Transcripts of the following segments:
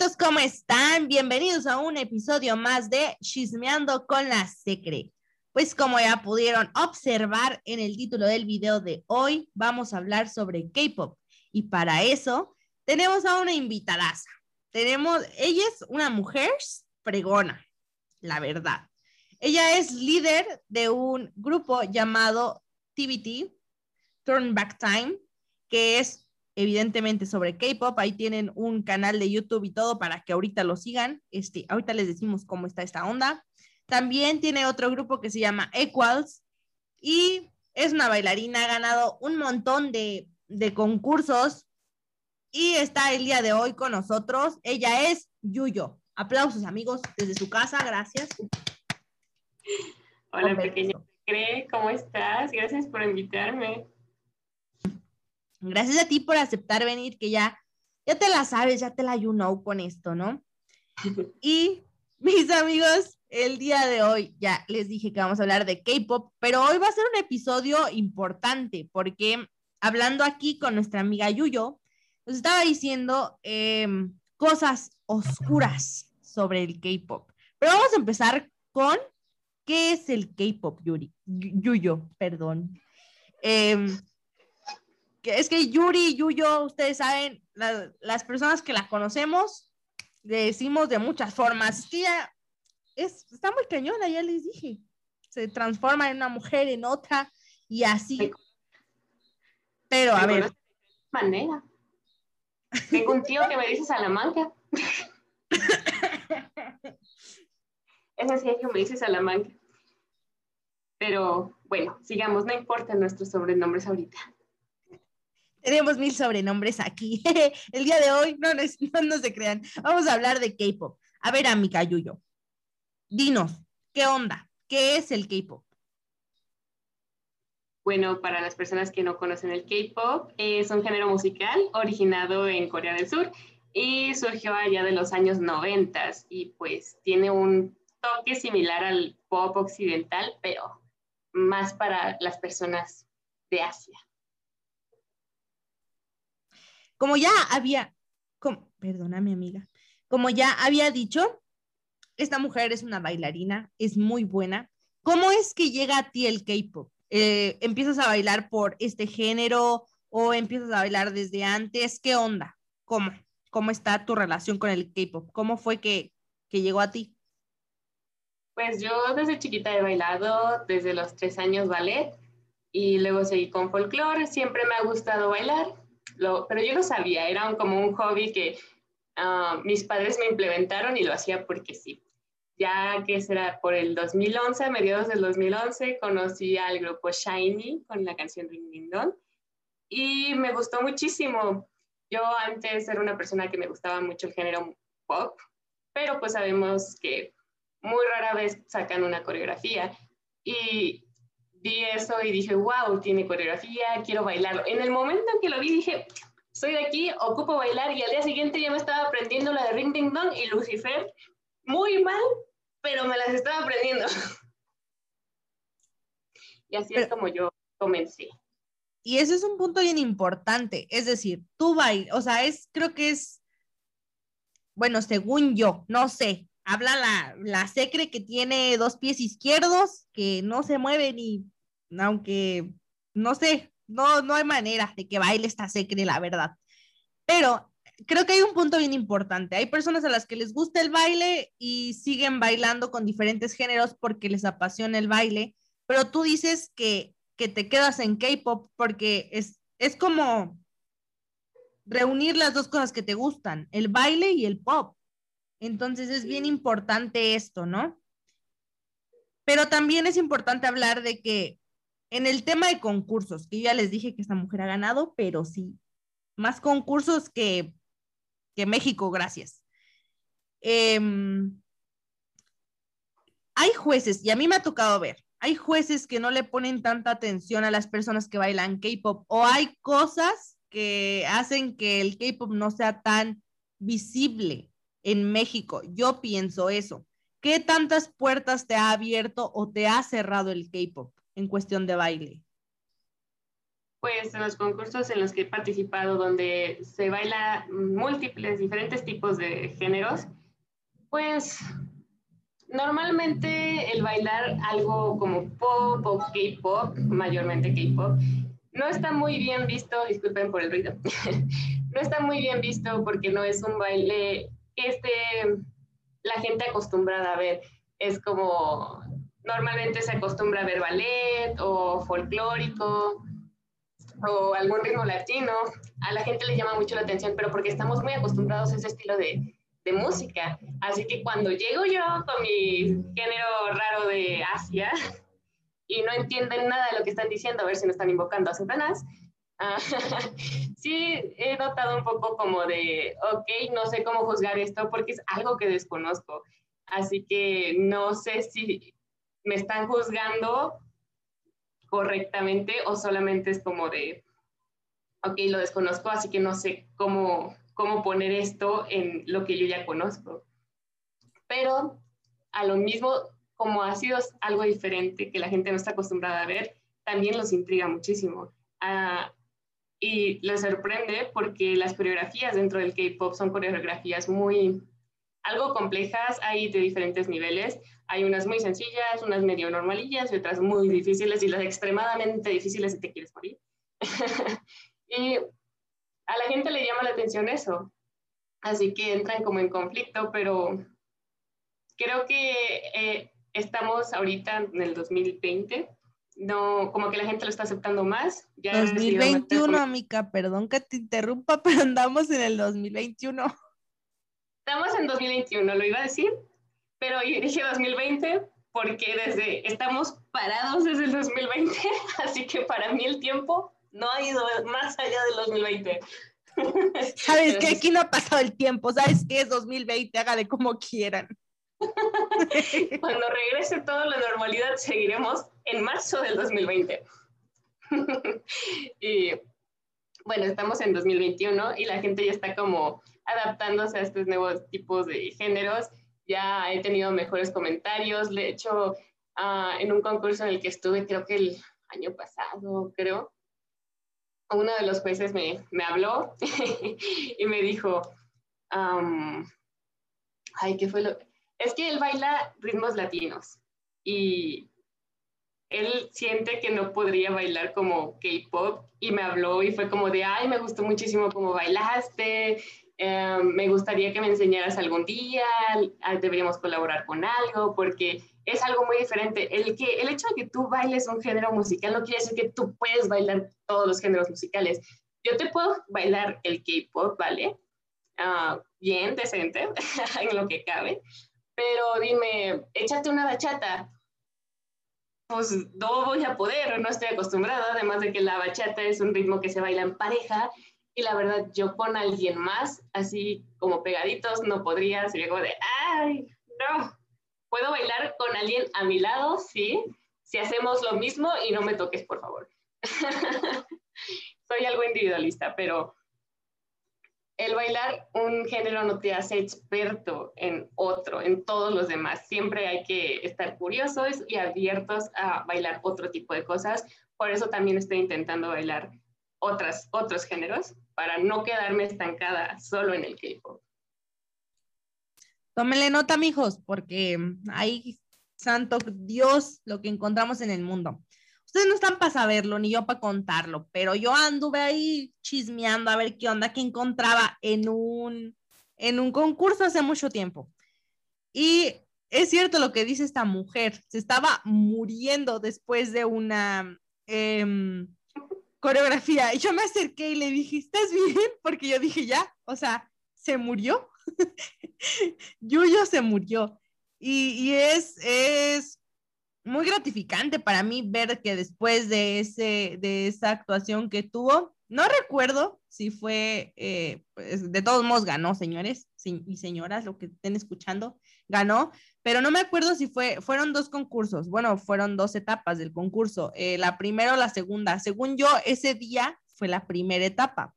amiguitos, ¿cómo están? Bienvenidos a un episodio más de Chismeando con la Secre. Pues como ya pudieron observar en el título del video de hoy, vamos a hablar sobre K-pop. Y para eso tenemos a una invitada. Tenemos, ella es una mujer fregona, la verdad. Ella es líder de un grupo llamado TBT, Turn Back Time, que es evidentemente sobre K-pop. Ahí tienen un canal de YouTube y todo para que ahorita lo sigan. Este, ahorita les decimos cómo está esta onda. También tiene otro grupo que se llama Equals y es una bailarina, ha ganado un montón de, de concursos y está el día de hoy con nosotros. Ella es Yuyo. Aplausos amigos desde su casa, gracias. Hola pequeña, ¿cómo estás? Gracias por invitarme. Gracias a ti por aceptar venir, que ya, ya te la sabes, ya te la you know con esto, ¿no? y mis amigos, el día de hoy ya les dije que vamos a hablar de K-pop, pero hoy va a ser un episodio importante porque hablando aquí con nuestra amiga Yuyo, nos estaba diciendo em, cosas oscuras sobre el K-pop. Pero vamos a empezar con qué es el K-pop, Yuri, Yuyo, perdón. Eh, es que Yuri y Yuyo, ustedes saben, las personas que la conocemos, le decimos de muchas formas. Es es, está muy cañona, ya les dije. Se transforma en una mujer, en otra, y así. Pero a ver. manera. Tengo un tío que me dice Salamanca. Ese sí es que me dice Salamanca. Pero bueno, sigamos, no importa nuestros sobrenombres ahorita. Tenemos mil sobrenombres aquí. El día de hoy, no, no, se crean, vamos a hablar de K-pop. A ver, amiga Yuyo, dinos, ¿qué onda? ¿Qué es el K-pop? Bueno, para las personas que no conocen el K-pop, es un género musical originado en Corea del Sur y surgió allá de los años 90 y pues tiene un toque similar al pop occidental, pero más para las personas de Asia. Como ya había, perdona mi amiga, como ya había dicho, esta mujer es una bailarina, es muy buena. ¿Cómo es que llega a ti el K-pop? Eh, ¿Empiezas a bailar por este género o empiezas a bailar desde antes? ¿Qué onda? ¿Cómo? ¿Cómo está tu relación con el K-pop? ¿Cómo fue que, que llegó a ti? Pues yo desde chiquita he bailado, desde los tres años ballet y luego seguí con folclore. Siempre me ha gustado bailar pero yo lo sabía, era como un hobby que ah, mis padres me implementaron y lo hacía porque sí. Ya que será por el 2011, a mediados del 2011, conocí al grupo Shiny con la canción Ring Ding Dong y me gustó muchísimo. Yo antes era una persona que me gustaba mucho el género pop, pero pues sabemos que muy rara vez sacan una coreografía y vi eso y dije, wow, tiene coreografía, quiero bailarlo. En el momento en que lo vi dije, soy de aquí, ocupo bailar y al día siguiente ya me estaba aprendiendo la de Ring Ding Dong y Lucifer, muy mal, pero me las estaba aprendiendo. y así es como yo comencé. Y ese es un punto bien importante, es decir, tú bailas, o sea, es, creo que es, bueno, según yo, no sé, habla la, la secre que tiene dos pies izquierdos, que no se mueve ni, aunque, no sé, no, no hay manera de que baile esta secre, la verdad. Pero creo que hay un punto bien importante. Hay personas a las que les gusta el baile y siguen bailando con diferentes géneros porque les apasiona el baile, pero tú dices que, que te quedas en K-pop porque es, es como reunir las dos cosas que te gustan, el baile y el pop. Entonces es bien importante esto, ¿no? Pero también es importante hablar de que en el tema de concursos, que ya les dije que esta mujer ha ganado, pero sí, más concursos que, que México, gracias. Em, hay jueces, y a mí me ha tocado ver, hay jueces que no le ponen tanta atención a las personas que bailan K-pop, o hay cosas que hacen que el K-pop no sea tan visible en México. Yo pienso eso. ¿Qué tantas puertas te ha abierto o te ha cerrado el K-pop en cuestión de baile? Pues en los concursos en los que he participado, donde se baila múltiples, diferentes tipos de géneros, pues normalmente el bailar algo como pop o K-pop, mayormente K-pop, no está muy bien visto, disculpen por el ruido, no está muy bien visto porque no es un baile esté la gente acostumbrada a ver. Es como, normalmente se acostumbra a ver ballet o folclórico o algún ritmo latino. A la gente le llama mucho la atención, pero porque estamos muy acostumbrados a ese estilo de, de música. Así que cuando llego yo con mi género raro de Asia y no entienden nada de lo que están diciendo, a ver si no están invocando a Satanás, Ah, sí, he notado un poco como de, ok, no sé cómo juzgar esto porque es algo que desconozco. Así que no sé si me están juzgando correctamente o solamente es como de, ok, lo desconozco, así que no sé cómo, cómo poner esto en lo que yo ya conozco. Pero a lo mismo, como ha sido algo diferente que la gente no está acostumbrada a ver, también los intriga muchísimo. Ah, y les sorprende porque las coreografías dentro del K-pop son coreografías muy algo complejas, hay de diferentes niveles. Hay unas muy sencillas, unas medio normalillas y otras muy difíciles y las extremadamente difíciles si te quieres morir. y a la gente le llama la atención eso. Así que entran como en conflicto, pero creo que eh, estamos ahorita en el 2020 no, como que la gente lo está aceptando más. Ya 2021, amiga, perdón que te interrumpa, pero andamos en el 2021. Estamos en 2021, lo iba a decir, pero dije 2020 porque desde, estamos parados desde el 2020, así que para mí el tiempo no ha ido más allá del 2020. ¿Sabes que Aquí no ha pasado el tiempo, ¿sabes qué es 2020? Hágale como quieran. Cuando regrese toda la normalidad, seguiremos en marzo del 2020. y bueno, estamos en 2021 y la gente ya está como adaptándose a estos nuevos tipos de géneros. Ya he tenido mejores comentarios. De hecho, ah, en un concurso en el que estuve, creo que el año pasado, creo, uno de los jueces me, me habló y me dijo, ay, ¿qué fue lo? Es que él baila ritmos latinos y él siente que no podría bailar como K-pop y me habló y fue como de, ay, me gustó muchísimo cómo bailaste, em, me gustaría que me enseñaras algún día, ah, deberíamos colaborar con algo, porque es algo muy diferente. El, que, el hecho de que tú bailes un género musical no quiere decir que tú puedes bailar todos los géneros musicales. Yo te puedo bailar el K-pop, ¿vale? Ah, bien, decente, en lo que cabe, pero dime, échate una bachata. Pues no voy a poder, no estoy acostumbrada, además de que la bachata es un ritmo que se baila en pareja y la verdad yo con alguien más, así como pegaditos, no podría, sería como de, ay, no, puedo bailar con alguien a mi lado, sí, si hacemos lo mismo y no me toques, por favor. Soy algo individualista, pero el bailar un género no te hace experto en otro, en todos los demás. Siempre hay que estar curiosos y abiertos a bailar otro tipo de cosas. Por eso también estoy intentando bailar otras, otros géneros para no quedarme estancada solo en el K-pop. Tómenle nota, mijos, porque hay santo Dios lo que encontramos en el mundo. Ustedes no están para saberlo, ni yo para contarlo, pero yo anduve ahí chismeando a ver qué onda que encontraba en un, en un concurso hace mucho tiempo. Y es cierto lo que dice esta mujer, se estaba muriendo después de una em, coreografía. Y yo me acerqué y le dije, ¿estás bien? Porque yo dije, ya, o sea, se murió. Yuyo se murió. Y, y es, es muy gratificante para mí ver que después de, ese, de esa actuación que tuvo, no recuerdo si fue, eh, pues, de todos modos ganó, señores y señoras, lo que estén escuchando, ganó, pero no me acuerdo si fue, fueron dos concursos, bueno, fueron dos etapas del concurso, eh, la primera o la segunda. Según yo, ese día fue la primera etapa.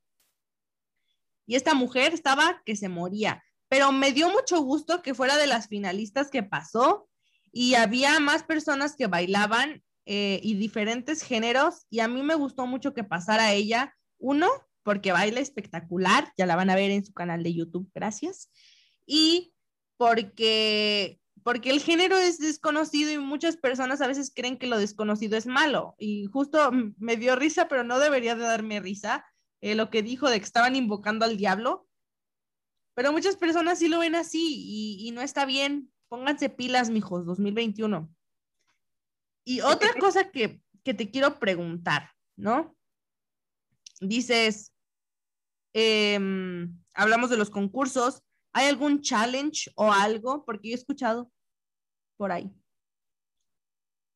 Y esta mujer estaba que se moría, pero me dio mucho gusto que fuera de las finalistas que pasó y había más personas que bailaban eh, y diferentes géneros y a mí me gustó mucho que pasara ella. Uno, porque baila espectacular, ya la van a ver en su canal de YouTube, gracias. Y porque porque el género es desconocido y muchas personas a veces creen que lo desconocido es malo. Y justo me dio risa, pero no debería de darme risa, eh, lo que dijo de que estaban invocando al diablo. Pero muchas personas sí lo ven así y, y no está bien. Pónganse pilas, mijos, 2021. Y otra cosa que, que te quiero preguntar, ¿no? Dices, em, hablamos de los concursos, ¿hay algún challenge o algo? Porque yo he escuchado por ahí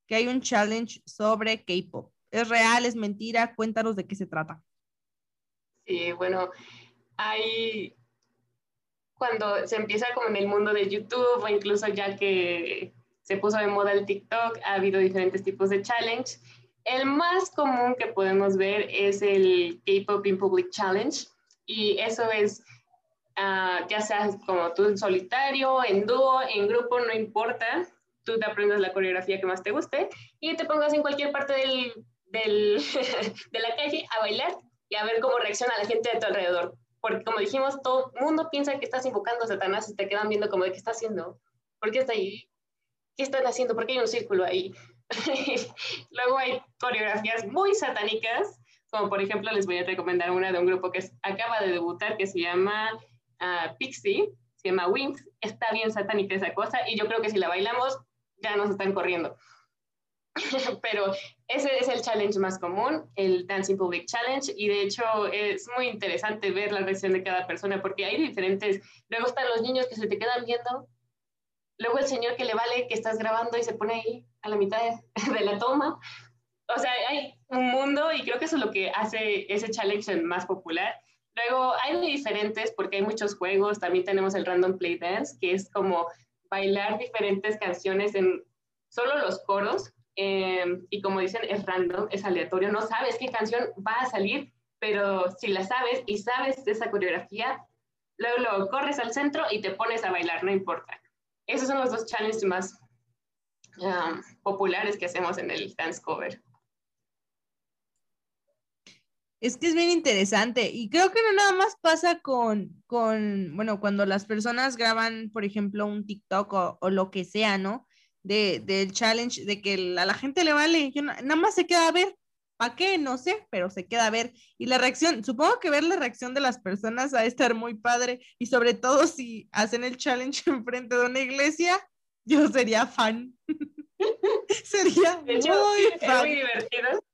que hay un challenge sobre K-pop. ¿Es real? ¿Es mentira? Cuéntanos de qué se trata. Sí, bueno, hay cuando se empieza como en el mundo de YouTube o incluso ya que se puso de moda el TikTok, ha habido diferentes tipos de challenge. El más común que podemos ver es el K-Pop in Public Challenge y eso es uh, ya sea como tú en solitario, en dúo, en grupo, no importa, tú te aprendas la coreografía que más te guste y te pongas en cualquier parte del, del de la calle a bailar y a ver cómo reacciona la gente de tu alrededor. Porque como dijimos, todo el mundo piensa que estás invocando a Satanás y te quedan viendo como de qué está haciendo, por qué está ahí, qué están haciendo, por qué hay un círculo ahí. Luego hay coreografías muy satánicas, como por ejemplo les voy a recomendar una de un grupo que acaba de debutar que se llama uh, Pixie, se llama Wings, está bien satánica esa cosa y yo creo que si la bailamos ya nos están corriendo. Pero ese es el challenge más común, el Dancing Public Challenge, y de hecho es muy interesante ver la reacción de cada persona porque hay diferentes, luego están los niños que se te quedan viendo, luego el señor que le vale que estás grabando y se pone ahí a la mitad de, la toma. O sea, hay un mundo y creo que eso es lo que hace ese challenge más popular. Luego hay diferentes porque hay muchos juegos, también tenemos el Random Play Dance, que es como bailar diferentes canciones en solo los coros Em, y como dicen, es random, es aleatorio, no sabes qué canción va a salir, pero si la sabes y sabes esa coreografía, luego lo corres al centro y te pones a bailar, no importa. Esos son los dos challenges más populares que hacemos en el dance cover. Es que es bien interesante y creo que no nada más pasa con, con bueno, cuando las personas graban, por ejemplo, un TikTok o, o lo que sea, ¿no? De, del challenge, de que a la gente le vale, nada más se queda a ver, ¿para qué? No sé, pero se queda a ver. Y la reacción, supongo que ver la reacción de las personas a estar muy padre, y sobre todo si hacen el challenge enfrente de una iglesia, yo sería fan. sería muy, fan. muy divertido.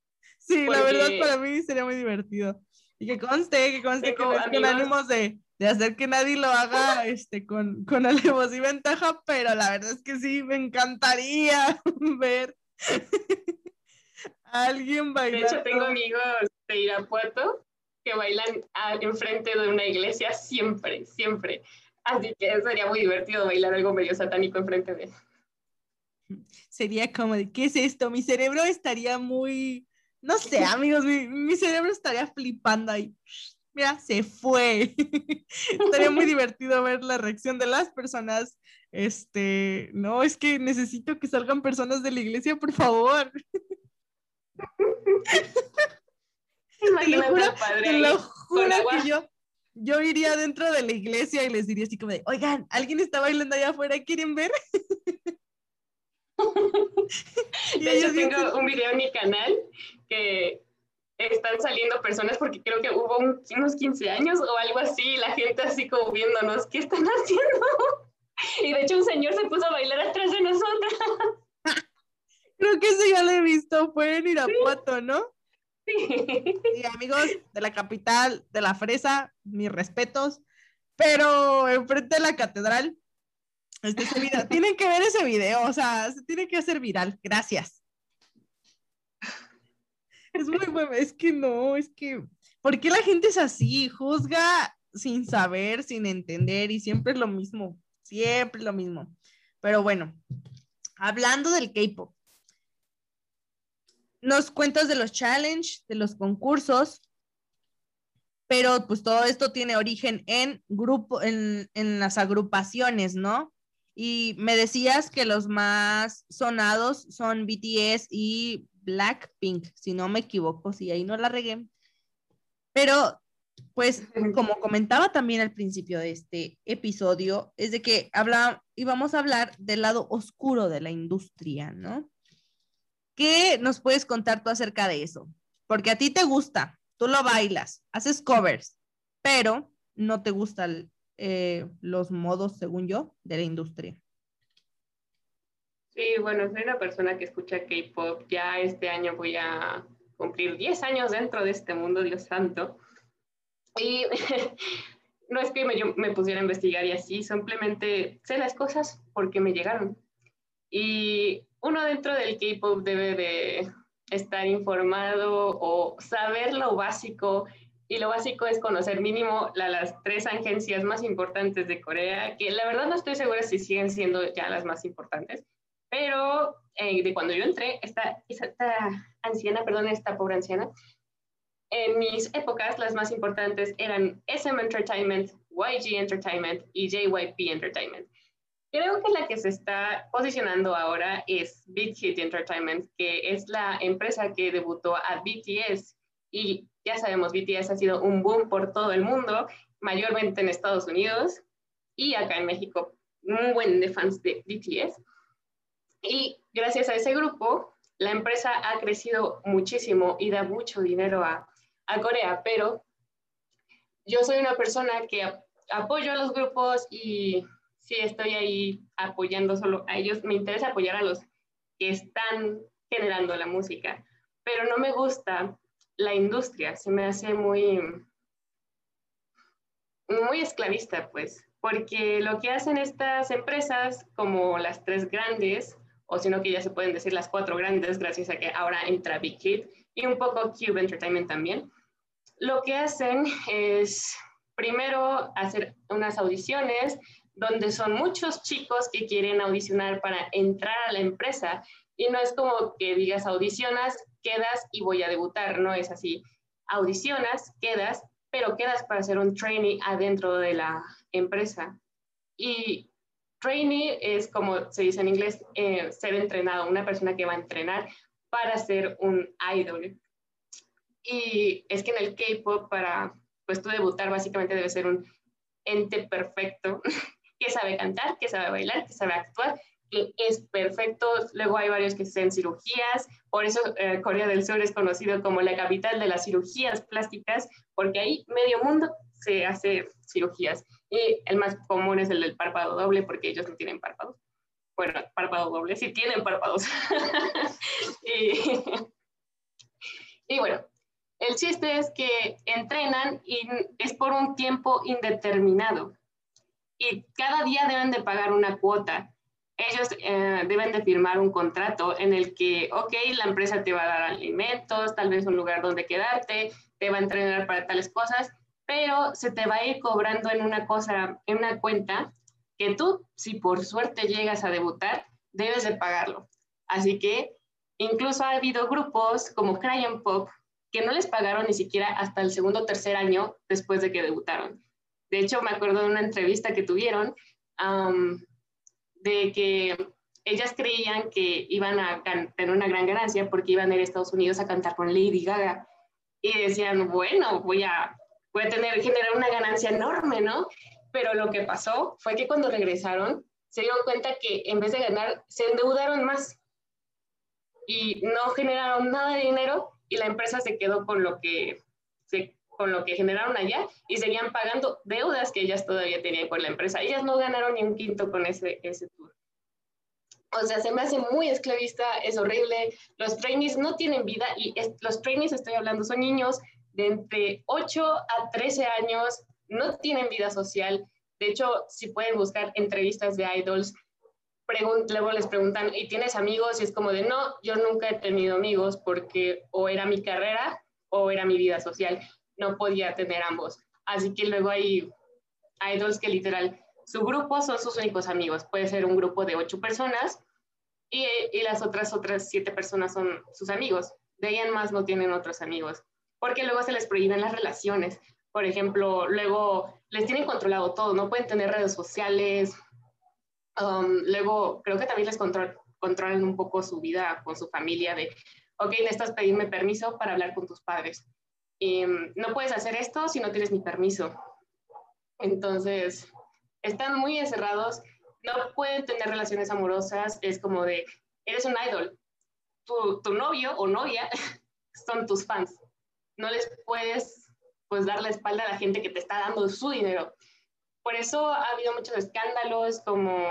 Sí, la verdad para mí sería muy divertido. Y que conste, que conste que no es con ánimos de, de hacer que nadie lo haga este, con, con alevosía y ventaja, pero la verdad es que sí, me encantaría ver a alguien bailar. De hecho, tengo amigos de Irapuato que bailan enfrente de una iglesia siempre, siempre. Así que sería muy divertido bailar algo medio satánico enfrente de Sería como de, ¿qué es esto? Mi cerebro estaría muy, no sé, amigos, mi, mi cerebro estaría flipando ahí mira, se fue. Estaría muy divertido ver la reacción de las personas. Este, no, es que necesito que salgan personas de la iglesia, por favor. te lo juro, te lo juro que yo, yo iría dentro de la iglesia y les diría así como de, oigan, alguien está bailando allá afuera, ¿quieren ver? de hecho, tengo un video en mi canal que están saliendo personas porque creo que hubo unos 15 años o algo así, la gente así como viéndonos, ¿qué están haciendo? Y de hecho un señor se puso a bailar atrás de nosotros. Creo que eso ya lo he visto, fue en Irapuato, ¿no? Sí. Y amigos de la capital, de la fresa, mis respetos, pero enfrente de la catedral, este, tienen que ver ese video, o sea, se tiene que hacer viral, gracias. Es muy bueno, es que no, es que, ¿por qué la gente es así? Juzga sin saber, sin entender y siempre es lo mismo, siempre lo mismo. Pero bueno, hablando del K-pop, nos cuentas de los challenge, de los concursos, pero pues todo esto tiene origen en grupo, en, en las agrupaciones, ¿no? Y me decías que los más sonados son BTS y Blackpink, si no me equivoco, si ahí no la regué. Pero, pues, como comentaba también al principio de este episodio, es de que habla, íbamos a hablar del lado oscuro de la industria, ¿no? ¿Qué nos puedes contar tú acerca de eso? Porque a ti te gusta, tú lo bailas, haces covers, pero no te gustan eh, los modos, según yo, de la industria. Sí, bueno, soy una persona que escucha K-pop. Ya este año voy a cumplir 10 años dentro de este mundo, Dios santo. Y no es que me, yo me pusiera a investigar y así, simplemente sé las cosas porque me llegaron. Y uno dentro del K-pop debe de estar informado o saber lo básico y lo básico es conocer mínimo las tres agencias más importantes de Corea, que la verdad no estoy segura si siguen siendo ya las más importantes, pero eh, de cuando yo entré, esta, esta anciana, perdón, esta pobre anciana, en mis épocas las más importantes eran SM Entertainment, YG Entertainment y JYP Entertainment. Creo que la que se está posicionando ahora es Big Hit Entertainment, que es la empresa que debutó a BTS y ya sabemos, BTS ha sido un boom por todo el mundo, mayormente en Estados Unidos y acá en México, un buen de fans de BTS. Y gracias a ese grupo, la empresa ha crecido muchísimo y da mucho dinero a, a Corea, pero yo soy una persona que apoyo a los grupos y sí estoy ahí apoyando solo a ellos. Me interesa apoyar a los que están generando la música, pero no me gusta la industria, se me hace muy, muy esclavista, pues, porque lo que hacen estas empresas, como las tres grandes, o sino que ya se pueden decir las cuatro grandes, gracias a que ahora entra Big Hit y un poco Cube Entertainment también, lo que hacen es primero hacer unas audiciones donde son muchos chicos que quieren audicionar para entrar a la empresa y no es como que digas audicionas, quedas y voy a debutar, no es así. Audicionas, quedas, pero quedas para ser un trainee adentro de la empresa. Y trainee es como se dice en inglés, eh, ser entrenado, una persona que va a entrenar para ser un idol. Y es que en el K-pop, para pues tú debutar, básicamente debe ser un ente perfecto que sabe cantar, que sabe bailar, que sabe actuar es perfecto. Luego hay varios que hacen cirugías, por eso eh, Corea del Sur es conocido como la capital de las cirugías plásticas, porque ahí medio mundo se hace cirugías. Y el más común es el del párpado doble, porque ellos no tienen párpados. Bueno, párpado doble, sí tienen párpados. y, bueno, el chiste es que entrenan y es por un tiempo indeterminado. Y cada día deben de pagar una cuota ellos eh, deben de firmar un contrato en el que, ok, la empresa te va a dar alimentos, tal vez un lugar donde quedarte, te va a entrenar para tales cosas, pero se te va a ir cobrando en una cosa, en una cuenta que tú, si por suerte llegas a debutar, debes de pagarlo. Así que incluso ha habido grupos como Crayon Pop que no les pagaron ni siquiera hasta el segundo o tercer año después de que debutaron. De hecho, me acuerdo de una entrevista que tuvieron de que ellas creían que iban a tener una gran ganancia porque iban a ir a Estados Unidos a cantar con Lady Gaga. Y decían, bueno, voy a, a tener, generar una ganancia enorme, ¿no? Pero lo que pasó fue que cuando regresaron, se dieron cuenta que en vez de ganar, se endeudaron más y no generaron nada de dinero y la empresa se quedó con lo que se con lo que generaron allá y seguían pagando deudas que ellas todavía tenían con la empresa. Ellas no ganaron ni un quinto con ese, ese tour. O sea, se me hace muy esclavista, es horrible. Los trainees no tienen vida y los trainees, estoy hablando, son niños de entre 8 a 13 años, no tienen vida social. De hecho, si pueden buscar entrevistas de idols, luego les preguntan, ¿y tienes amigos? Y es como de, no, yo nunca he tenido amigos porque o era mi carrera o era mi vida social no podía tener ambos. Así que luego hay idols que literal, su grupo son sus únicos amigos. Puede ser un grupo de ocho personas y, y las otras otras siete personas son sus amigos. De ahí en más no tienen otros amigos, porque luego se les prohíben las relaciones. Por ejemplo, luego les tienen controlado todo, no pueden tener redes sociales, Um, luego, creo que también les controlan un poco su vida con su familia de, ok, necesitas pedirme permiso para hablar con tus padres. Y, um, no puedes hacer esto si no tienes mi permiso. Entonces, están muy encerrados, no pueden tener relaciones amorosas, es como de, eres un idol, tu, tu novio o novia son tus fans, no les puedes pues dar la espalda a la gente que te está dando su dinero. Por eso ha habido muchos escándalos, como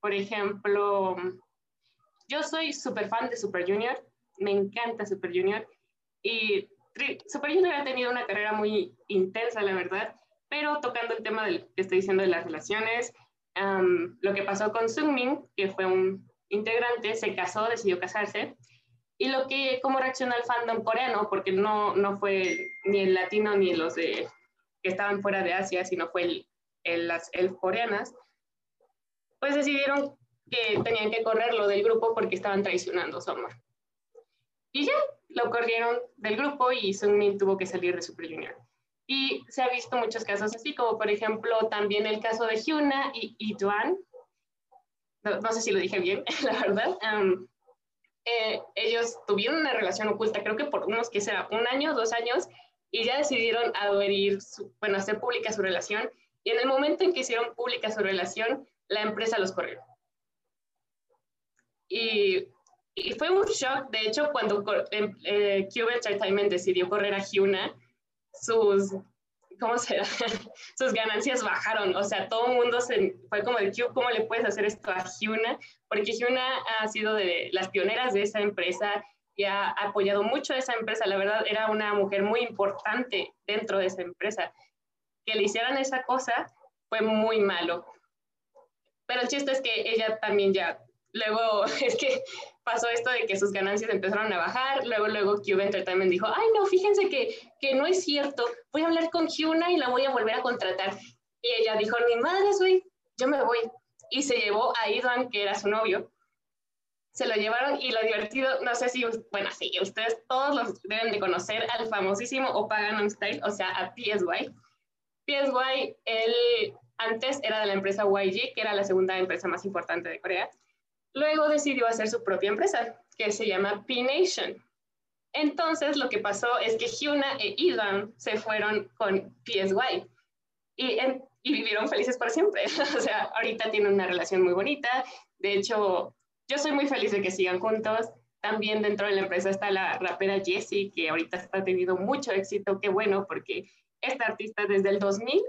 por ejemplo, yo soy súper fan de Super Junior, me encanta Super Junior, y Super Junior ha tenido una carrera muy intensa, la verdad, pero tocando el tema del que estoy diciendo de las relaciones, lo que pasó con Sungmin, que fue un integrante, se casó, decidió casarse, y lo que, cómo reaccionó el fandom coreano, porque no, no fue ni el latino ni los de, que estaban fuera de Asia, sino fue el, el, las el coreanas, pues decidieron que tenían que correrlo del grupo porque estaban traicionando a su amor. Y ya, lo corrieron del grupo y Sungmin tuvo que salir de Super Junior. Y se ha visto muchos casos así, como por ejemplo también el caso de Hyuna y, y No, no, sé si lo dije bien, la verdad. Eh, ellos tuvieron una relación oculta, creo que por unos que será un año, dos años, y ya decidieron adherir, bueno, hacer pública su relación. Y en el momento en que hicieron pública su relación, la empresa los corrió. Y, y fue un shock, de hecho, cuando eh, Cube Entertainment decidió correr a Hyuna, sus, ¿cómo se sus ganancias bajaron. O sea, todo el mundo se, fue como de, ¿cómo le puedes hacer esto a Hyuna? Porque Hyuna ha sido de las pioneras de esa empresa y ha apoyado mucho a esa empresa. La verdad, era una mujer muy importante dentro de esa empresa. Que le hicieran esa cosa fue muy malo. Pero el chiste es que ella también ya, luego es que pasó esto de que sus ganancias empezaron a bajar, luego, luego Cube Entertainment dijo, ay, no, fíjense que, que no es cierto, voy a hablar con Hyuna y la voy a volver a contratar. Y ella dijo, ni madre, güey, yo me voy. Y se llevó a Idan, que era su novio, se lo llevaron y lo divertido, no sé si, bueno, sí, ustedes todos los deben de conocer al famosísimo Opa Style, o sea, a PSY. PSY, él antes era de la empresa YG, que era la segunda empresa más importante de Corea, Luego decidió hacer su propia empresa, que se llama P-Nation. Entonces, lo que pasó es que Hyuna e Idan se fueron con PSY y, y vivieron felices por siempre. o sea, ahorita tienen una relación muy bonita. De hecho, yo soy muy feliz de que sigan juntos. También dentro de la empresa está la rapera Jessie, que ahorita está teniendo mucho éxito. Qué bueno, porque esta artista desde el 2000,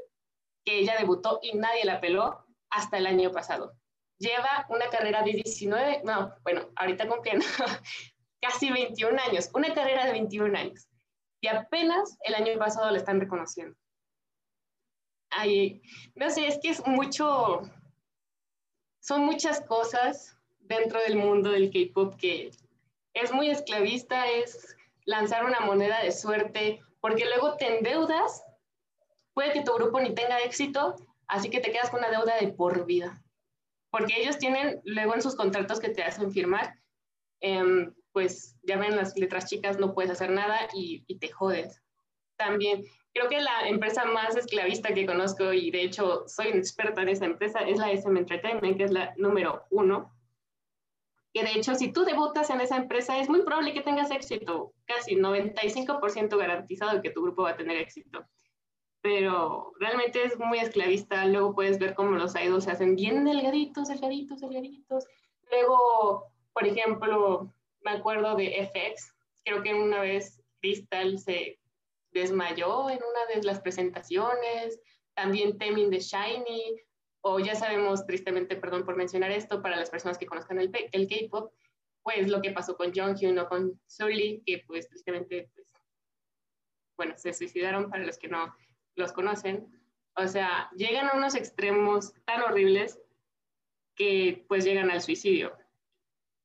que ella debutó y nadie la peló, hasta el año pasado lleva una carrera de 19, no, bueno, ahorita cumpliendo casi 21 años, una carrera de 21 años. Y apenas el año pasado le están reconociendo. Ay, no sé, es que es mucho, son muchas cosas dentro del mundo del K-Pop que es muy esclavista, es lanzar una moneda de suerte, porque luego te endeudas, puede que tu grupo ni tenga éxito, así que te quedas con una deuda de por vida porque ellos tienen luego en sus contratos que te hacen firmar, em, pues ya ven las letras chicas, no puedes hacer nada y, te jodes. También creo que la empresa más esclavista que conozco y de hecho soy experta en esa empresa es la SM Entertainment, que es la número uno. Que de hecho, si tú debutas en esa empresa, es muy probable que tengas éxito, casi 95% garantizado que tu grupo va a tener éxito pero realmente es muy esclavista. Luego puedes ver cómo los idols se hacen bien delgaditos, delgaditos, delgaditos. Luego, por ejemplo, me acuerdo de FX, creo que una vez Crystal se desmayó en una de las presentaciones, también Temin de Shiny, o ya sabemos, tristemente, perdón por mencionar esto, para las personas que conozcan el, el K-pop, pues lo que pasó con Jonghyun o con Sully, que pues tristemente, pues, bueno, se suicidaron para los que no los conocen, o sea, llegan a unos extremos tan horribles que pues llegan al suicidio.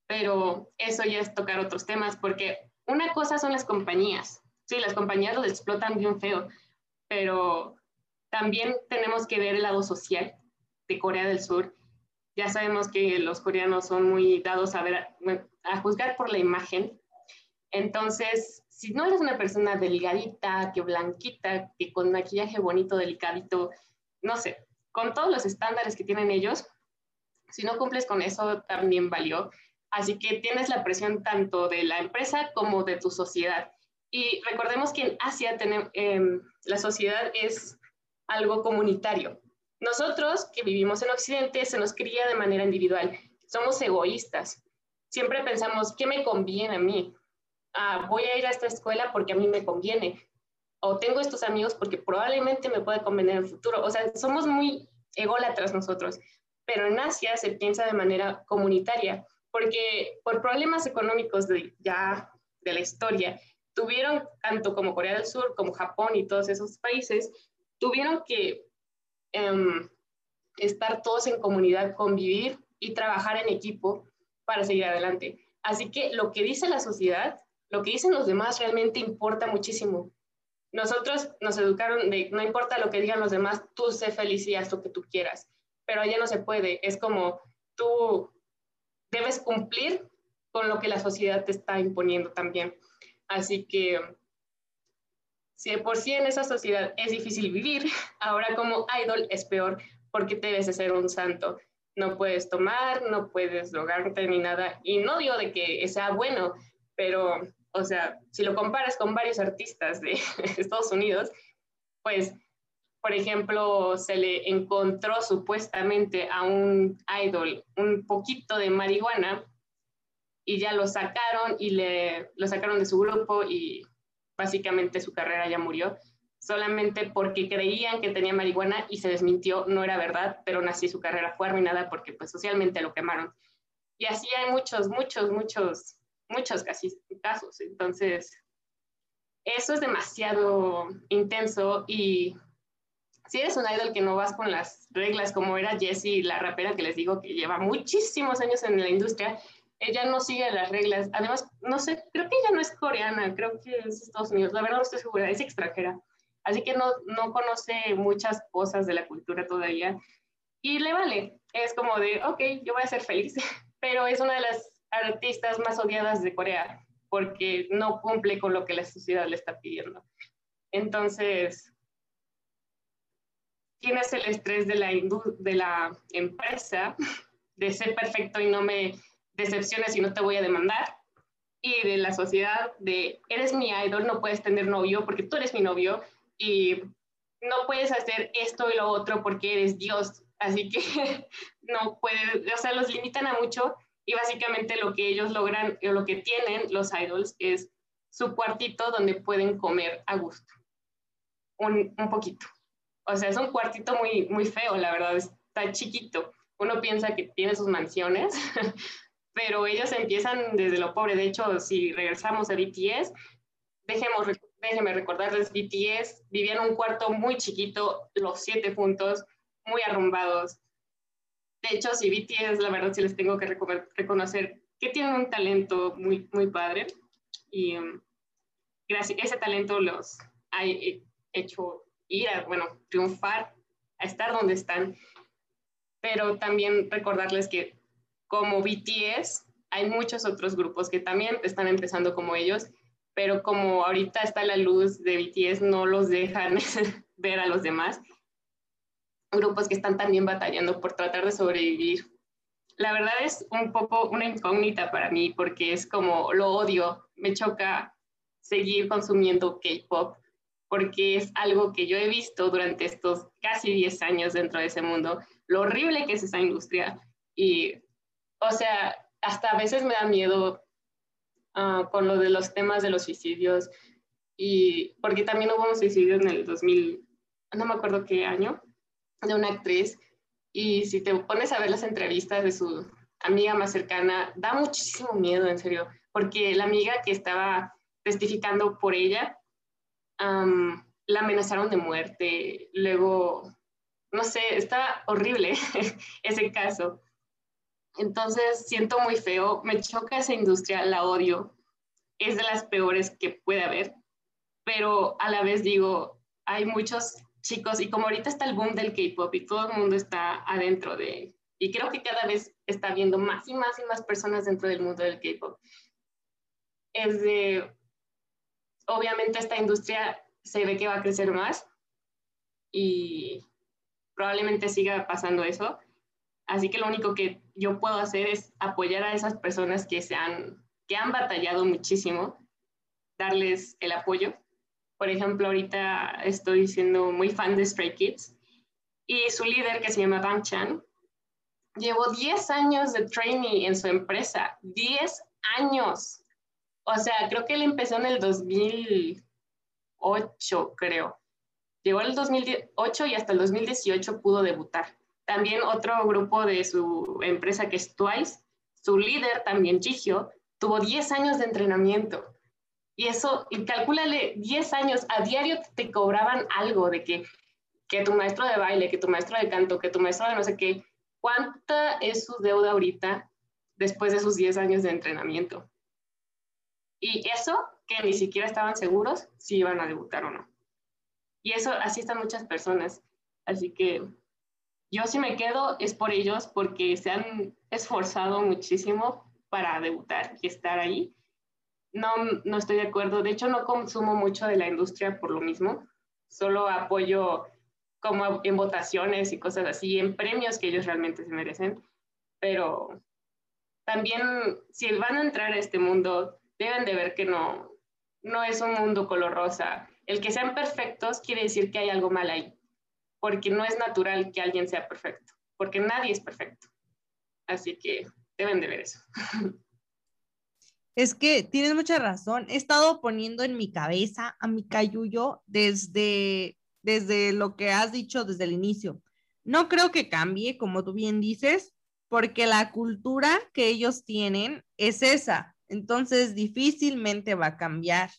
Pero eso ya es tocar otros temas, porque una cosa son las compañías. Sí, las compañías los explotan bien feo, pero también tenemos que ver el lado social de Corea del Sur. Ya sabemos que los coreanos son muy dados a, ver, a juzgar por la imagen. Entonces, si no eres una persona delgadita, que blanquita, que con maquillaje bonito, delicadito, no sé, con todos los estándares que tienen ellos, Si no cumples con eso, también valió. Así que tienes la presión tanto de la empresa como de tu sociedad. Y recordemos que en Asia tenemos, em, la sociedad es algo comunitario. Nosotros que vivimos en Occidente se nos cría de manera individual. Somos egoístas. Siempre pensamos, ¿qué me conviene a mí? Ah, voy a ir a esta escuela porque a mí me conviene. O tengo estos amigos porque probablemente me pueda convenir en el futuro. O sea, somos muy ególatras nosotros. Pero en Asia se piensa de manera comunitaria porque por problemas económicos de, ya de la historia tuvieron, tanto como Corea del Sur, como Japón y todos esos países, tuvieron que em, estar todos en comunidad, convivir y trabajar en equipo para seguir adelante. Así que lo que dice la sociedad, lo que dicen los demás realmente importa muchísimo. Nosotros nos educaron de no importa lo que digan los demás, tú sé feliz y haz lo que tú quieras. Pero allá no se puede. Es como tú debes cumplir con lo que la sociedad te está imponiendo también. Así que si de por sí en esa sociedad es difícil vivir, ahora como idol es peor porque debes de ser un santo. No puedes tomar, no puedes drogarte ni nada. Y no digo de que sea bueno, pero, o sea, si lo comparas con varios artistas de Estados Unidos, pues, por ejemplo, se le encontró supuestamente a un idol un poquito de marihuana y ya lo sacaron y le, lo sacaron de su grupo y básicamente su carrera ya murió, solamente porque creían que tenía marihuana y se desmintió, no era verdad, pero así su carrera fue arruinada porque pues socialmente lo quemaron. Y así hay muchos, muchos, muchos, muchos casos. Entonces, eso es demasiado intenso y si eres un idol que no vas con las reglas como era Jessie, la rapera que les digo que lleva muchísimos años en la industria, ella no sigue las reglas. Además, no sé, creo que ella no es coreana, creo que es Estados Unidos. La verdad no estoy segura, es extranjera. Así que no, no conoce muchas cosas de la cultura todavía. Y le vale. Es como de, ok, yo voy a ser feliz. Pero es una de las artistas más odiadas de Corea porque no cumple con lo que la sociedad le está pidiendo. Entonces, tienes el estrés de la, empresa de ser perfecto y no me decepciones y no te voy a demandar. Y de la sociedad de, eres mi idol, no puedes tener novio porque tú eres mi novio y no puedes hacer esto y lo otro porque eres Dios. Así que no puedes, o sea, los limitan a mucho y básicamente lo que ellos logran o lo que tienen los idols es su cuartito donde pueden comer a gusto. Un, un poquito. O sea, es un cuartito muy, muy feo, la verdad, está chiquito. Uno piensa que tiene sus mansiones, pero ellos empiezan desde lo pobre. De hecho, si regresamos a BTS, dejemos, déjenme recordarles, BTS vivían un cuarto muy chiquito, los siete juntos, muy arrumbados. De hecho, si BTS, la verdad, sí les tengo que reconocer que tienen un talento muy, muy padre. Y um, gracias, ese talento los ha hecho ir a, bueno, triunfar, a estar donde están. Pero también recordarles que como BTS, hay muchos otros grupos que también están empezando como ellos, pero como ahorita está la luz de BTS, no los dejan ver a los demás. Grupos que están también batallando por tratar de sobrevivir. La verdad es un poco una incógnita para mí porque es como lo odio, me choca seguir consumiendo K-pop porque es algo que yo he visto durante estos casi 10 años dentro de ese mundo, lo horrible que es esa industria. Y o sea, hasta a veces me da miedo ah, con lo de los temas de los suicidios, y porque también hubo un suicidio en el 2000, no me acuerdo qué año, de una actriz, y si te pones a ver las entrevistas de su amiga más cercana, da muchísimo miedo, en serio, porque la amiga que estaba testificando por ella, la amenazaron de muerte, luego, no sé, está horrible ese caso. Entonces siento muy feo, me choca esa industria, la odio, es de las peores que puede haber, pero a la vez digo, hay muchos chicos y como ahorita está el boom del K-Pop y todo el mundo está adentro de, y creo que cada vez está viendo más y más y más personas dentro del mundo del K-Pop, es de, obviamente esta industria se ve que va a crecer más y probablemente siga pasando eso Así que lo único que yo puedo hacer es apoyar a esas personas que, se han, que han batallado muchísimo, darles el apoyo. Por ejemplo, ahorita estoy siendo muy fan de Stray Kids y su líder, que se llama Bang Chan, llevó 10 años de training en su empresa. 10 años. O sea, creo que él empezó en el 2008, creo. Llegó el 2008 y hasta el 2018 pudo debutar. También otro grupo de su empresa que es Twice, su líder también, Gigio, tuvo 10 años de entrenamiento. Y eso, y calcúlale, 10 años, a diario te cobraban algo de que, que tu maestro de baile, que tu maestro de canto, que tu maestro de no sé qué. ¿Cuánta es su deuda ahorita después de sus 10 años de entrenamiento? Y eso que ni siquiera estaban seguros si iban a debutar o no. Y eso, así están muchas personas. Así que yo si me quedo es por ellos porque se han esforzado muchísimo para debutar y estar ahí. No, no estoy de acuerdo. De hecho, no consumo mucho de la industria por lo mismo. Solo apoyo como en votaciones y cosas así, en premios que ellos realmente se merecen. Pero también, si van a entrar a este mundo, deben de ver que no, no es un mundo color rosa. El que sean perfectos quiere decir que hay algo mal ahí porque no es natural que alguien sea perfecto, porque nadie es perfecto. Así que deben de ver eso. Es que tienes mucha razón. He estado poniendo en mi cabeza a mi cayuyo desde, desde lo que has dicho desde el inicio. No creo que cambie, como tú bien dices, porque la cultura que ellos tienen es esa. Entonces, difícilmente va a cambiar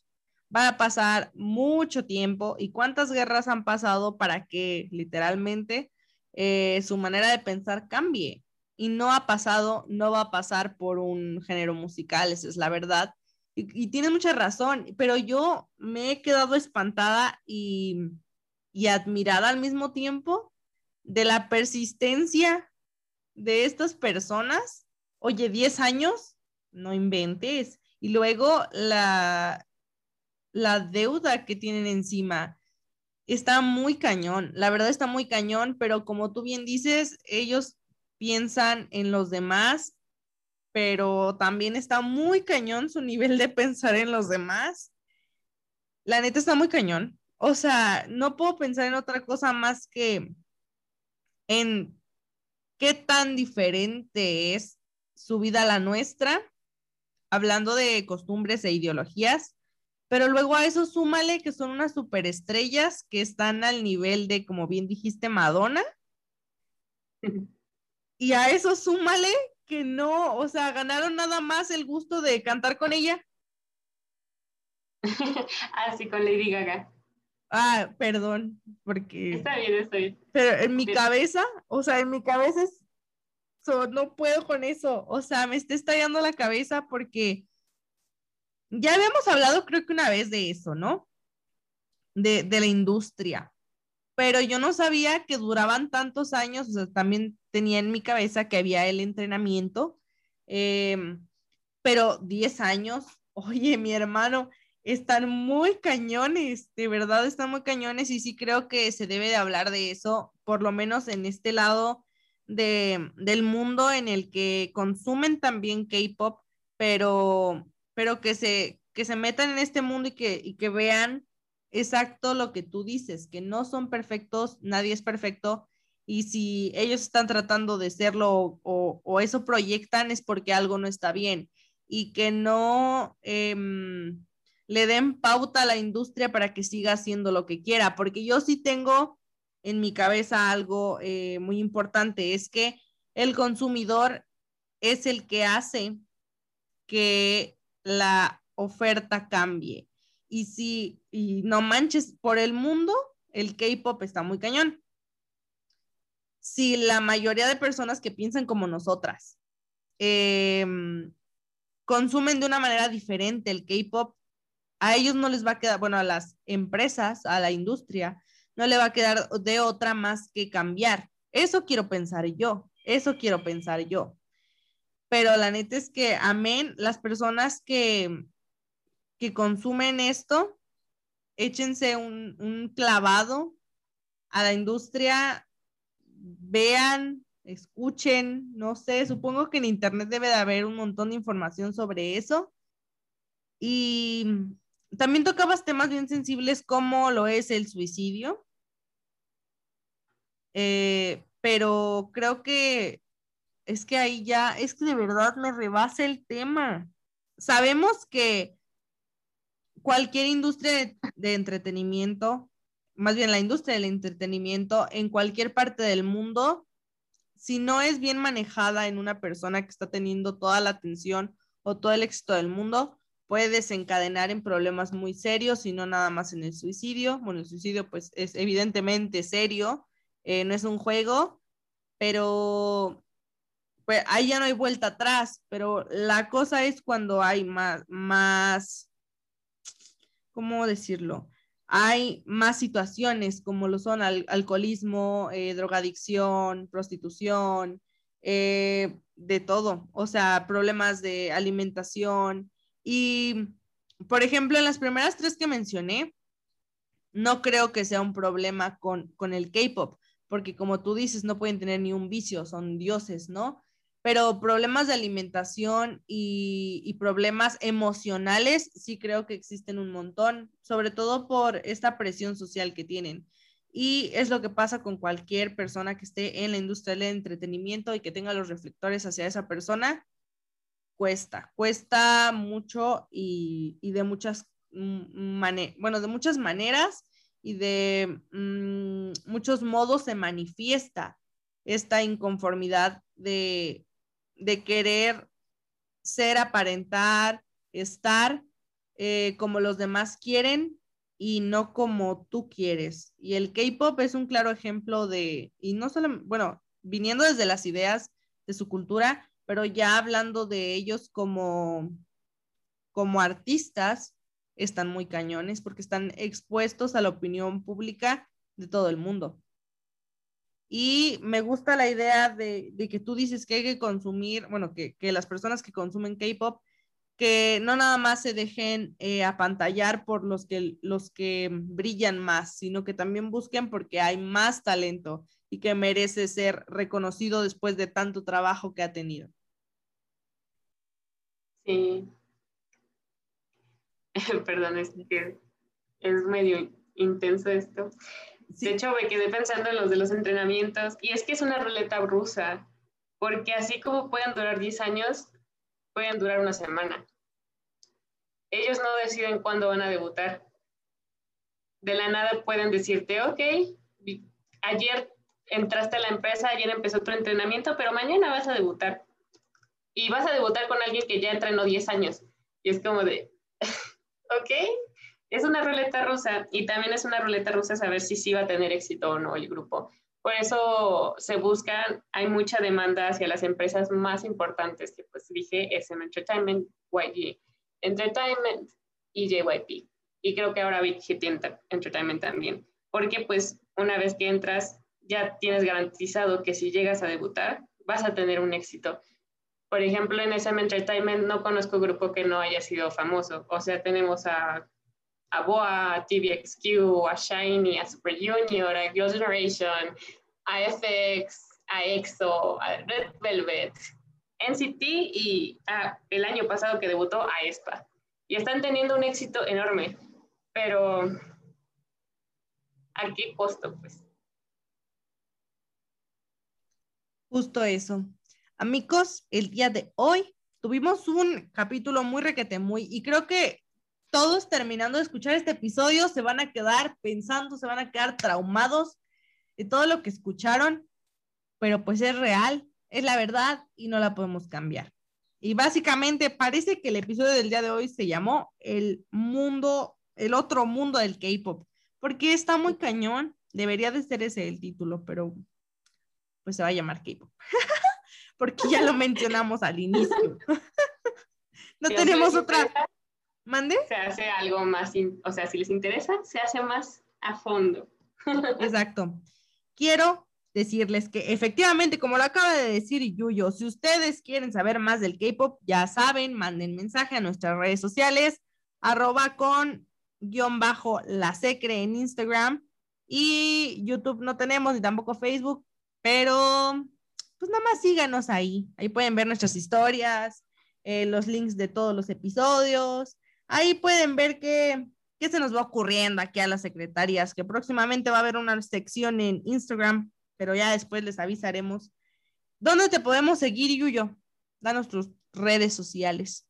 va a pasar mucho tiempo y cuántas guerras han pasado para que literalmente eh, su manera de pensar cambie. Y no ha pasado, no va a pasar por un género musical, esa es la verdad. Y, y tiene mucha razón, pero yo me he quedado espantada y, y admirada al mismo tiempo de la persistencia de estas personas. Oye, 10 años, no inventes. Y luego la, la deuda que tienen encima. Está muy cañón, la verdad está muy cañón, pero como tú bien dices, ellos piensan en los demás, pero también está muy cañón su nivel de pensar en los demás. La neta está muy cañón. O sea, no puedo pensar en otra cosa más que en qué tan diferente es su vida a la nuestra, hablando de costumbres e ideologías, pero luego a eso súmale que son unas superestrellas que están al nivel de, como bien dijiste, Madonna. Y a eso súmale que no, o sea, ganaron nada más el gusto de cantar con ella. Así con Lady Gaga. Ah, perdón, porque... Está bien, estoy. Pero en mi cabeza, o sea, en mi cabeza es... no puedo con eso, o sea, me está estallando la cabeza porque ya habíamos hablado creo que una vez de eso, ¿no? De, la industria, pero yo no sabía que duraban tantos años, o sea, también tenía en mi cabeza que había el entrenamiento, em, pero 10 años, oye, mi hermano, están muy cañones, de verdad están muy cañones y sí creo que se debe de hablar de eso, por lo menos en este lado de, del mundo en el que consumen también K-Pop, pero pero que se, que se metan en este mundo y que, y que vean exacto lo que tú dices, que no son perfectos, nadie es perfecto, y si ellos están tratando de serlo o, eso proyectan es porque algo no está bien, y que no em, le den pauta a la industria para que siga haciendo lo que quiera, porque yo sí tengo en mi cabeza algo eh, muy importante, es que el consumidor es el que hace que la oferta cambie. Y si, y no manches, por el mundo, el K-Pop está muy cañón. Si la mayoría de personas que piensan como nosotras em, consumen de una manera diferente el K-Pop, a ellos no les va a quedar, bueno, a las empresas, a la industria, no le va a quedar de otra más que cambiar. Eso quiero pensar yo, eso quiero pensar yo pero la neta es que, amén, las personas que, que consumen esto, échense un, un clavado a la industria, vean escuchen, no sé, supongo que en internet debe de haber un montón de información sobre eso. Y también tocabas temas bien sensibles como lo es el suicidio. Eh, pero creo que es que ahí ya, es que de verdad me rebasa el tema. Sabemos que cualquier industria de, entretenimiento, más bien la industria del entretenimiento en cualquier parte del mundo, si no es bien manejada en una persona que está teniendo toda la atención o todo el éxito del mundo, puede desencadenar en problemas muy serios y no nada más en el suicidio. Bueno, el suicidio pues es evidentemente serio, eh, no es un juego, pero pues ahí ya no hay vuelta atrás, pero la cosa es cuando hay más, más, ¿cómo decirlo? Hay más situaciones como lo son alcoholismo, eh, drogadicción, prostitución, eh, de todo, o sea, problemas de alimentación, y, por ejemplo, en las primeras tres que mencioné, no creo que sea un problema con, con el K-Pop, porque como tú dices, no pueden tener ni un vicio, son dioses, ¿no? Pero problemas de alimentación y, y, problemas emocionales sí creo que existen un montón, sobre todo por esta presión social que tienen. Y es lo que pasa con cualquier persona que esté en la industria del entretenimiento y que tenga los reflectores hacia esa persona cuesta, cuesta mucho y, de muchas maneras, bueno, de muchas maneras y de mm, muchos modos se manifiesta esta inconformidad de, de querer ser, aparentar, estar eh, como los demás quieren y no como tú quieres. Y el K-Pop es un claro ejemplo de, y no solo, bueno, viniendo desde las ideas de su cultura, pero ya hablando de ellos como, como artistas, están muy cañones porque están expuestos a la opinión pública de todo el mundo. Y me gusta la idea de, que tú dices que hay que consumir, bueno, que, las personas que consumen K-Pop, que no nada más se dejen eh, apantallar por los que, los que brillan más, sino que también busquen porque hay más talento y que merece ser reconocido después de tanto trabajo que ha tenido. Sí. Perdón, es que es medio intenso esto. De hecho, me quedé pensando en los de los entrenamientos y es que es una ruleta rusa, porque así como pueden durar 10 años, pueden durar una semana. Ellos no deciden cuándo van a debutar. De la nada pueden decirte, ok, ayer entraste a la empresa, ayer empezó tu entrenamiento, pero mañana vas a debutar. Y vas a debutar con alguien que ya entrenó 10 años. Y es como de, ok, es una ruleta rusa y también es una ruleta rusa saber si sí va a tener éxito o no el grupo. Por eso se buscan, hay mucha demanda hacia las empresas más importantes que pues dije, SM Entertainment, YG Entertainment y JYP. Y creo que ahora BT Entertainment también. Porque pues una vez que entras ya tienes garantizado que si llegas a debutar, vas a tener un éxito. Por ejemplo, en SM Entertainment no conozco grupo que no haya sido famoso. O sea, tenemos a, a Boa, TVXQ, a Shiny, a Super Junior, a Girls' Generation, a FX, a EXO, a Red Velvet, NCT y ah, el año pasado que debutó a ESPA. Y están teniendo un éxito enorme. Pero, ¿a qué costo? Pues Justo eso. Amigos, el día de hoy tuvimos un capítulo muy requete muy y creo que todos terminando de escuchar este episodio se van a quedar pensando, se van a quedar traumados de todo lo que escucharon, pero pues es real, es la verdad y no la podemos cambiar. Y básicamente parece que el episodio del día de hoy se llamó El mundo, el otro mundo del K-pop, porque está muy cañón, debería de ser ese el título, pero pues se va a llamar K-pop. Porque ya lo mencionamos al inicio. no tenemos otra. ¿Mande? Se hace algo más, o sea, si les interesa, se hace más a fondo. Exacto. Quiero decirles que efectivamente, como lo acaba de decir Yuyo, si ustedes quieren saber más del K-pop, ya saben, manden mensaje a nuestras redes sociales, arroba con guion bajo la secre en Instagram y YouTube no tenemos ni tampoco Facebook, pero pues nada más síganos ahí. Ahí pueden ver nuestras historias, eh, los links de todos los episodios. Ahí pueden ver qué, qué se nos va ocurriendo aquí a las secretarias, que próximamente va a haber una sección en Instagram, pero ya después les avisaremos. ¿Dónde te podemos seguir, Yuyo? Danos tus redes sociales.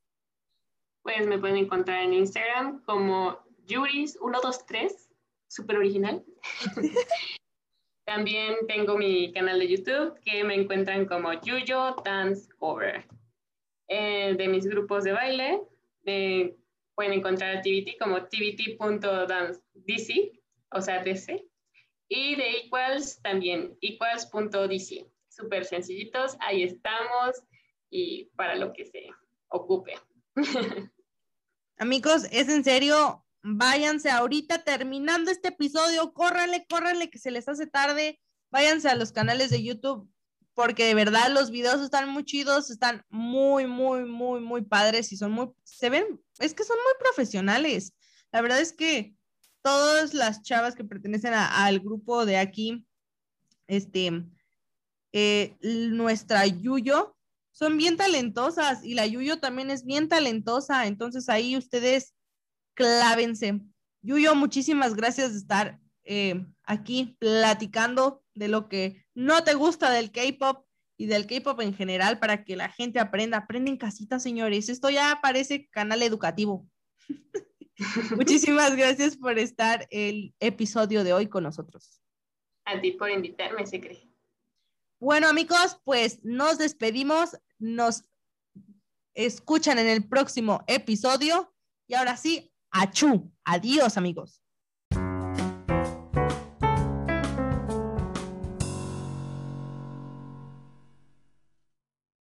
Pues me pueden encontrar en Instagram como Yuris123, súper original. También tengo mi canal de YouTube que me encuentran como Yuyo Dance Cover. Eh, de mis grupos de baile me pueden encontrar a TBT como tbt.dance.dc, o sea, DC. Y de Equals también, equals.dc. Súper sencillitos, ahí estamos y para lo que se ocupe. Amigos, es en serio, váyanse ahorita terminando este episodio, córranle, córranle que se les hace tarde, váyanse a los canales de YouTube porque de verdad los videos están muy chidos, están muy, muy, muy, muy padres y son muy, se ven, es que son muy profesionales. La verdad es que todas las chavas que pertenecen al grupo de aquí, este, eh, nuestra Yuyo, son bien talentosas y la Yuyo también es bien talentosa, entonces ahí ustedes clávense. Yuyo, muchísimas gracias de estar eh, aquí platicando de lo que no te gusta del K-pop y del K-pop en general para que la gente aprenda. Aprende en casita, señores. Esto ya parece canal educativo. Muchísimas gracias por estar el episodio de hoy con nosotros. A ti por invitarme, se cree. Bueno, amigos, pues nos despedimos. Nos escuchan en el próximo episodio. Y ahora sí, achú. Adiós, amigos.